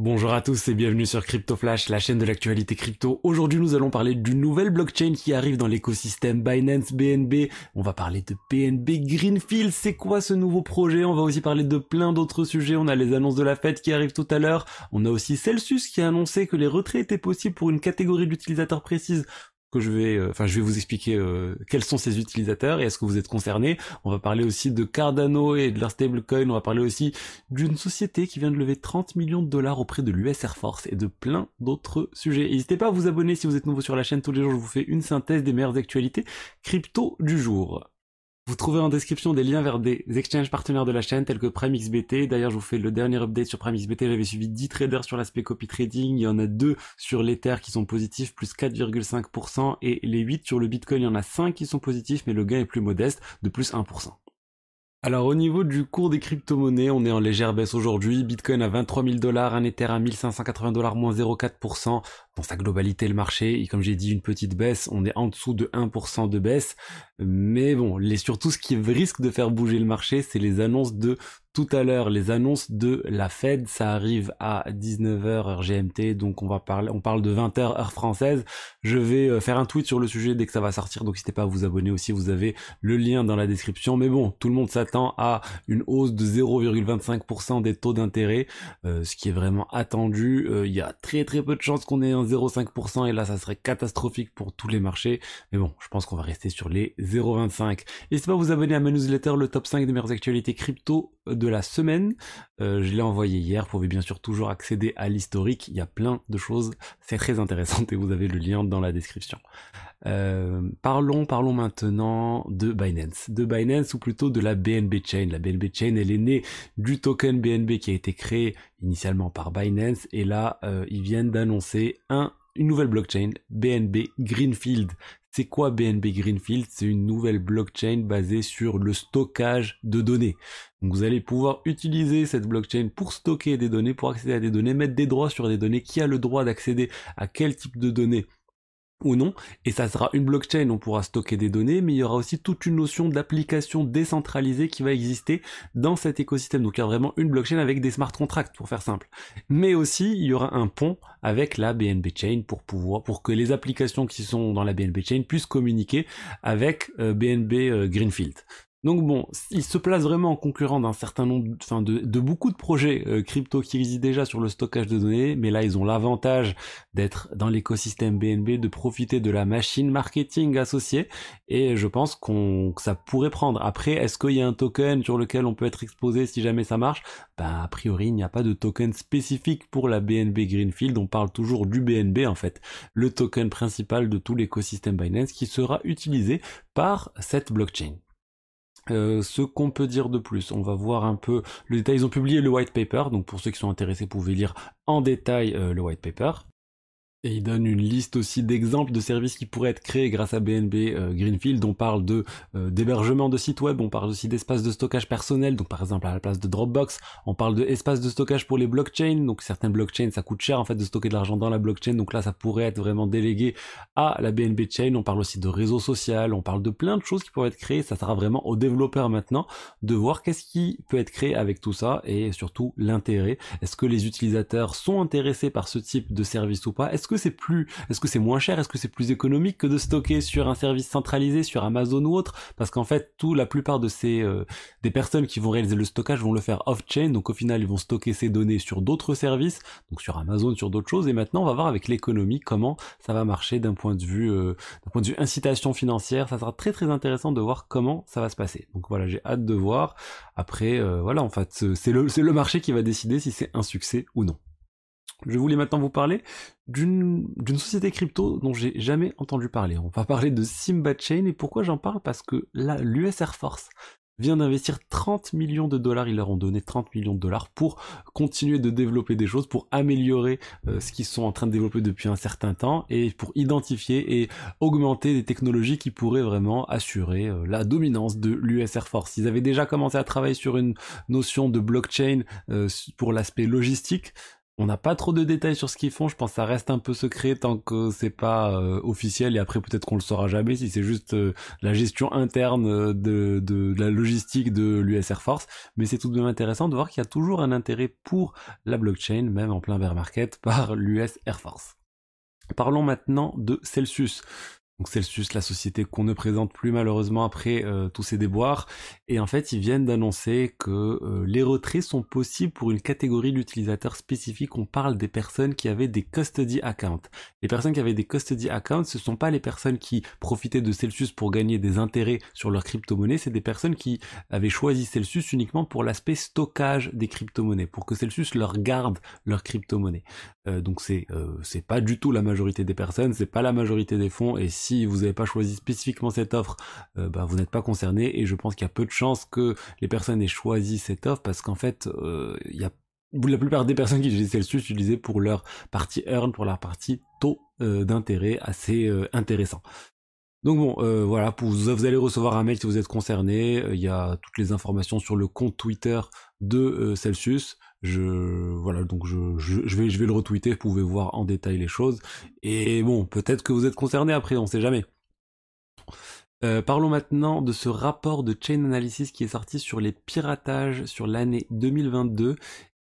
Bonjour à tous et bienvenue sur Crypto Flash, la chaîne de l'actualité crypto. Aujourd'hui, nous allons parler d'une nouvelle blockchain qui arrive dans l'écosystème Binance BNB. On va parler de BNB Greenfield. C'est quoi ce nouveau projet? On va aussi parler de plein d'autres sujets. On a les annonces de la fête qui arrivent tout à l'heure. On a aussi Celsius qui a annoncé que les retraits étaient possibles pour une catégorie d'utilisateurs précise que je vais, euh, enfin, je vais vous expliquer euh, quels sont ces utilisateurs et est-ce que vous êtes concernés. On va parler aussi de Cardano et de leur stablecoin. On va parler aussi d'une société qui vient de lever 30 millions de dollars auprès de l'US Air Force et de plein d'autres sujets. N'hésitez pas à vous abonner si vous êtes nouveau sur la chaîne. Tous les jours, je vous fais une synthèse des meilleures actualités crypto du jour. Vous trouverez en description des liens vers des exchanges partenaires de la chaîne tels que PrimeXBT. D'ailleurs, je vous fais le dernier update sur PrimeXBT. J'avais suivi 10 traders sur l'aspect copy trading. Il y en a 2 sur l'Ether qui sont positifs, plus 4,5%. Et les 8 sur le Bitcoin, il y en a 5 qui sont positifs, mais le gain est plus modeste, de plus 1%. Alors au niveau du cours des crypto-monnaies, on est en légère baisse aujourd'hui. Bitcoin à 23 000 dollars, un Ether à 1580 dollars, moins 0,4%. Dans sa globalité, le marché, et comme j'ai dit, une petite baisse, on est en dessous de 1% de baisse. Mais bon, les, surtout ce qui risque de faire bouger le marché, c'est les annonces de tout à l'heure les annonces de la Fed, ça arrive à 19h heure GMT, donc on va parler, on parle de 20h heure française. Je vais euh, faire un tweet sur le sujet dès que ça va sortir, donc n'hésitez pas à vous abonner aussi, vous avez le lien dans la description. Mais bon, tout le monde s'attend à une hausse de 0,25% des taux d'intérêt, euh, ce qui est vraiment attendu. Euh, il y a très très peu de chances qu'on ait un 0,5% et là ça serait catastrophique pour tous les marchés. Mais bon, je pense qu'on va rester sur les 0,25. N'hésitez pas à vous abonner à ma newsletter, le top 5 des meilleures actualités crypto de la semaine. Euh, je l'ai envoyé hier. Vous pouvez bien sûr toujours accéder à l'historique. Il y a plein de choses. C'est très intéressant et vous avez le lien dans la description. Euh, parlons, parlons maintenant de Binance. De Binance ou plutôt de la BNB Chain. La BNB Chain, elle est née du token BNB qui a été créé initialement par Binance et là, euh, ils viennent d'annoncer un une nouvelle blockchain, BNB Greenfield. C'est quoi BNB Greenfield? C'est une nouvelle blockchain basée sur le stockage de données. Vous allez pouvoir utiliser cette blockchain pour stocker des données, pour accéder à des données, mettre des droits sur des données, qui a le droit d'accéder à quel type de données? Ou non, et ça sera une blockchain, on pourra stocker des données, mais il y aura aussi toute une notion d'application décentralisée qui va exister dans cet écosystème. Donc il y a vraiment une blockchain avec des smart contracts, pour faire simple. Mais aussi, il y aura un pont avec la BNB Chain pour pouvoir, pour que les applications qui sont dans la BNB Chain puissent communiquer avec BNB euh, euh, Greenfield. Donc bon, il se place vraiment en concurrent d'un certain nombre, enfin de, beaucoup de projets euh, crypto qui résident déjà sur le stockage de données, mais là ils ont l'avantage d'être dans l'écosystème BNB, de profiter de la machine marketing associée, et je pense qu'on que ça pourrait prendre. Après, est-ce qu'il y a un token sur lequel on peut être exposé si jamais ça marche? Ben a priori il n'y a pas de token spécifique pour la BNB Greenfield, on parle toujours du BNB en fait, le token principal de tout l'écosystème Binance qui sera utilisé par cette blockchain. Euh, ce qu'on peut dire de plus, on va voir un peu le détail. Ils ont publié le white paper, donc pour ceux qui sont intéressés, vous pouvez lire en détail euh, le white paper. Et il donne une liste aussi d'exemples de services qui pourraient être créés grâce à BNB euh, Greenfield. On parle de euh, d'hébergement de sites web, on parle aussi d'espaces de stockage personnel, donc par exemple à la place de Dropbox, on parle de espaces de stockage pour les blockchains. Donc certaines blockchains, ça coûte cher en fait de stocker de l'argent dans la blockchain, donc là ça pourrait être vraiment délégué à la BNB Chain. On parle aussi de réseau social, on parle de plein de choses qui pourraient être créées. Ça sera vraiment aux développeurs maintenant de voir qu'est-ce qui peut être créé avec tout ça et surtout l'intérêt. Est-ce que les utilisateurs sont intéressés par ce type de service ou pas? Est-ce que c'est plus, est-ce que c'est moins cher, est-ce que c'est plus économique que de stocker sur un service centralisé, sur Amazon ou autre? Parce qu'en fait, tout, la plupart de ces euh, des personnes qui vont réaliser le stockage vont le faire off-chain, donc au final, ils vont stocker ces données sur d'autres services, donc sur Amazon, sur d'autres choses. Et maintenant, on va voir avec l'économie comment ça va marcher d'un point de vue, euh, d'un point de vue incitation financière. Ça sera très très intéressant de voir comment ça va se passer. Donc voilà, j'ai hâte de voir. Après, euh, voilà, en fait, c'est le c'est le marché qui va décider si c'est un succès ou non. Je voulais maintenant vous parler d'une société crypto dont j'ai jamais entendu parler. On va parler de Simba Chain et pourquoi j'en parle? Parce que là, l'US Air Force vient d'investir 30 millions de dollars, ils leur ont donné 30 millions de dollars pour continuer de développer des choses, pour améliorer euh, ce qu'ils sont en train de développer depuis un certain temps et pour identifier et augmenter des technologies qui pourraient vraiment assurer euh, la dominance de l'US Air Force. Ils avaient déjà commencé à travailler sur une notion de blockchain euh, pour l'aspect logistique, On n'a pas trop de détails sur ce qu'ils font. Je pense que ça reste un peu secret tant que c'est pas euh, officiel. Et après, peut-être qu'on le saura jamais si c'est juste euh, la gestion interne euh, de, de, la logistique de l'US Air Force. Mais c'est tout de même intéressant de voir qu'il y a toujours un intérêt pour la blockchain, même en plein bear market, par l'US Air Force. Parlons maintenant de Celsius. Donc Celsius, la société qu'on ne présente plus malheureusement après euh, tous ces déboires. Et en fait, ils viennent d'annoncer que euh, les retraits sont possibles pour une catégorie d'utilisateurs spécifiques. On parle des personnes qui avaient des custody accounts. Les personnes qui avaient des custody accounts, ce ne sont pas les personnes qui profitaient de Celsius pour gagner des intérêts sur leur crypto-monnaie, c'est des personnes qui avaient choisi Celsius uniquement pour l'aspect stockage des crypto-monnaies, pour que Celsius leur garde leur crypto-monnaie. Euh, donc c'est c'est pas du tout la majorité des personnes, c'est pas la majorité des fonds et vous n'avez pas choisi spécifiquement cette offre, euh, bah, vous n'êtes pas concerné et je pense qu'il y a peu de chances que les personnes aient choisi cette offre parce qu'en fait, euh, il y a la plupart des personnes qui utilisaient Celsius utilisaient pour leur partie earn, pour leur partie taux euh, d'intérêt assez intéressant. Donc bon, voilà, vous, allez recevoir un mail si vous êtes concerné. Il y a toutes les informations sur le compte Twitter de Celsius. Je voilà donc je, vais le retweeter, vous pouvez voir en détail les choses. Et bon, peut-être que vous êtes concerné après, on sait jamais. Euh, parlons maintenant de ce rapport de Chain Analysis qui est sorti sur les piratages sur l'année 2022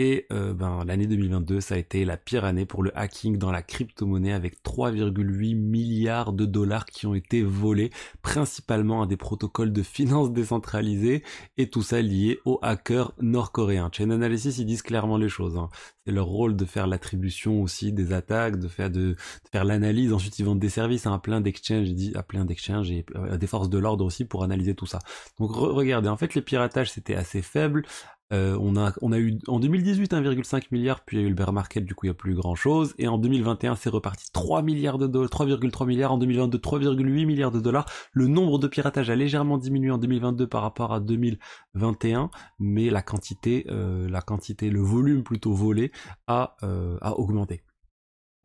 et euh, ben, l'année 2022, ça a été la pire année pour le hacking dans la crypto-monnaie avec 3,8 milliards de dollars qui ont été volés, principalement à des protocoles de finances décentralisés, et tout ça lié aux hackers nord-coréens. Chain Analysis, ils disent clairement les choses. Hein. C'est leur rôle de faire l'attribution aussi des attaques, de faire de, faire l'analyse. Ensuite, ils vendent des services à un plein d'exchanges, à plein d'exchanges et à des forces de l'ordre aussi pour analyser tout ça. Donc regardez, en fait, les piratages c'était assez faible euh, on, a, eu en 2018 1,5 milliard, puis il y a eu le bear market, du coup il n'y a plus grand chose. Et en 2021 c'est reparti 3 milliards de dollars, 3,3 milliards, en 2022 3,8 milliards de dollars. Le nombre de piratages a légèrement diminué en 2022 par rapport à 2021, mais la quantité, euh, la quantité, le volume plutôt volé a, euh, a augmenté.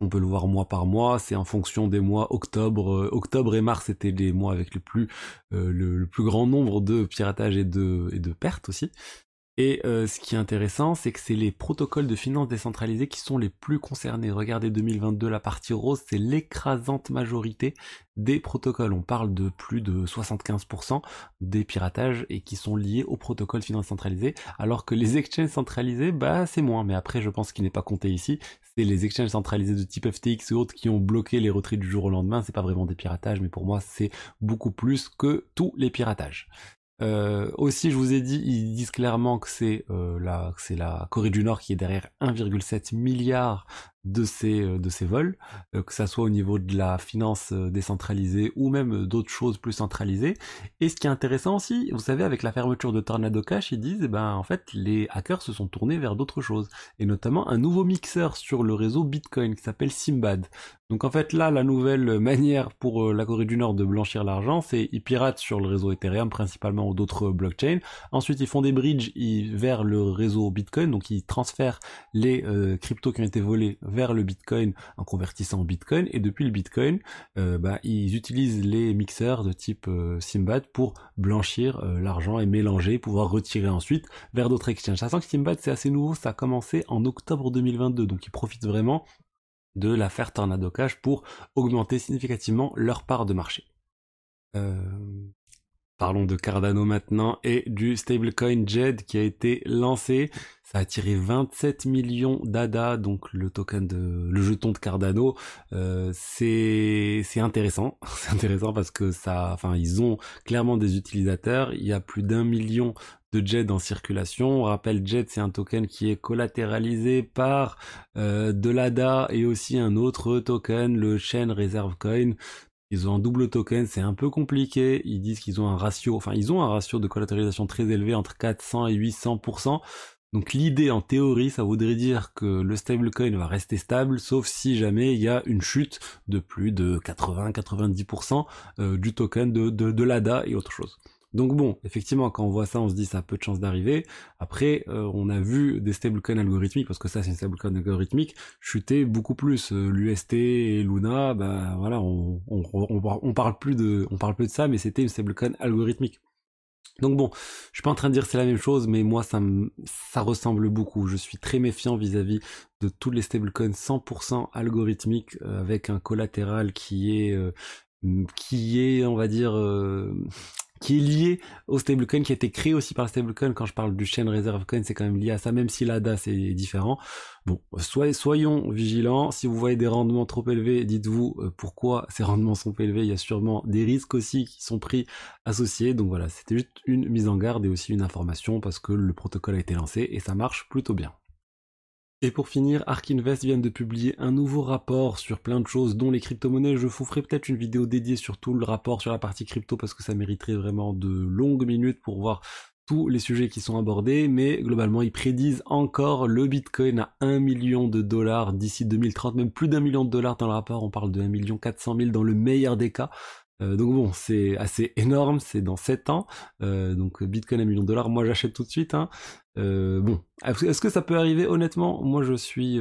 On peut le voir mois par mois, c'est en fonction des mois octobre, octobre et mars étaient les mois avec le plus, grand nombre de piratages et de pertes aussi. Et euh, ce qui est intéressant, c'est que c'est les protocoles de finances décentralisés qui sont les plus concernés. Regardez 2022, la partie rose, c'est l'écrasante majorité des protocoles. On parle de plus de 75% des piratages et qui sont liés aux protocoles de finances centralisés, alors que les exchanges centralisés, bah c'est moins. Mais après, je pense qu'il n'est pas compté ici. C'est les exchanges centralisés de type FTX et autres qui ont bloqué les retraits du jour au lendemain. C'est pas vraiment des piratages, mais pour moi, c'est beaucoup plus que tous les piratages. Euh, aussi, je vous ai dit, ils disent clairement que c'est euh, la, la Corée du Nord qui est derrière 1,7 milliard de ces, euh, de ces vols, euh, que ça soit au niveau de la finance euh, décentralisée ou même d'autres choses plus centralisées. Et ce qui est intéressant aussi, vous savez, avec la fermeture de Tornado Cash, ils disent, eh ben, en fait, les hackers se sont tournés vers d'autres choses. Et notamment un nouveau mixeur sur le réseau Bitcoin qui s'appelle Simbad. Donc en fait là, la nouvelle manière pour la Corée du Nord de blanchir l'argent, c'est ils piratent sur le réseau Ethereum principalement ou d'autres blockchains. Ensuite, ils font des bridges vers le réseau Bitcoin, donc ils transfèrent les cryptos qui ont été volés le Bitcoin en convertissant en Bitcoin et depuis le Bitcoin, euh, bah, ils utilisent les mixeurs de type euh, Simbad pour blanchir euh, l'argent et mélanger, pouvoir retirer ensuite vers d'autres exchanges. Sachant que Simbad c'est assez nouveau, ça a commencé en octobre 2022, donc ils profitent vraiment de l'affaire Tornado Cash pour augmenter significativement leur part de marché. Parlons de Cardano maintenant et du stablecoin JED qui a été lancé. Ça a attiré 27 millions d'ADA, donc le token de le jeton de Cardano. Euh, c'est c'est intéressant, c'est intéressant parce que ça, enfin ils ont clairement des utilisateurs. Il y a plus d'un million de JED en circulation. On rappelle JED c'est un token qui est collatéralisé par euh, de l'ADA et aussi un autre token, le Chain Reserve Coin. Ils ont un double token, c'est un peu compliqué. Ils disent qu'ils ont un ratio, enfin ils ont un ratio de collatéralisation très élevé entre 400 et 800%. Donc l'idée en théorie, ça voudrait dire que le stablecoin va rester stable, sauf si jamais il y a une chute de plus de 80-90% euh, du token de, de, de l'ADA et autre chose. Donc bon, effectivement, quand on voit ça, on se dit ça a peu de chance d'arriver. Après, euh, on a vu des stablecoins algorithmiques, parce que ça c'est une stablecoin algorithmique, chuter beaucoup plus. Euh, L'UST et Luna, bah voilà, on, on, parle plus de, ça, mais c'était une stablecoin algorithmique. Donc bon, je suis pas en train de dire c'est la même chose, mais moi ça ressemble beaucoup. Je suis très méfiant vis-à-vis de tous les stablecoins 100% algorithmiques euh, avec un collatéral qui est euh, qui est, on va dire, qui est lié au stablecoin, qui a été créé aussi par le stablecoin. Quand je parle du chain reserve coin, c'est quand même lié à ça, même si l'ADA c'est différent. Bon, soyons vigilants. Si vous voyez des rendements trop élevés, dites-vous euh, pourquoi ces rendements sont élevés. Il y a sûrement des risques aussi qui sont pris associés. Donc voilà, c'était juste une mise en garde et aussi une information parce que le protocole a été lancé et ça marche plutôt bien. Et pour finir, Ark Invest vient de publier un nouveau rapport sur plein de choses, dont les crypto-monnaies. Je vous ferai peut-être une vidéo dédiée sur tout le rapport sur la partie crypto parce que ça mériterait vraiment de longues minutes pour voir tous les sujets qui sont abordés, mais globalement ils prédisent encore le Bitcoin à 1 million de dollars d'ici 2030, même plus d'un million de dollars dans le rapport, on parle de 1 million 400 000 dans le meilleur des cas. Euh, donc bon, c'est assez énorme, c'est dans 7 ans. Euh, donc Bitcoin à 1 million de dollars, moi j'achète tout de suite. Hein. Euh, bon, est-ce que ça peut arriver? Honnêtement, moi je suis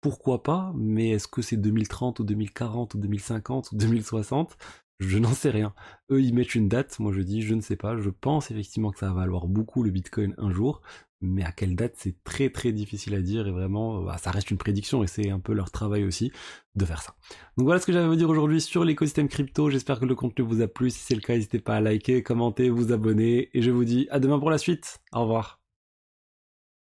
pourquoi pas, mais est-ce que c'est 2030 ou 2040 ou 2050 ou 2060 je n'en sais rien. Eux, ils mettent une date, moi je dis je ne sais pas. Je pense effectivement que ça va valoir beaucoup le Bitcoin un jour, mais à quelle date c'est très très difficile à dire et vraiment euh, bah, ça reste une prédiction et c'est un peu leur travail aussi de faire ça. Donc voilà ce que j'avais à vous dire aujourd'hui sur l'écosystème crypto, j'espère que le contenu vous a plu, si c'est le cas n'hésitez pas à liker, commenter, vous abonner et je vous dis à demain pour la suite, au revoir.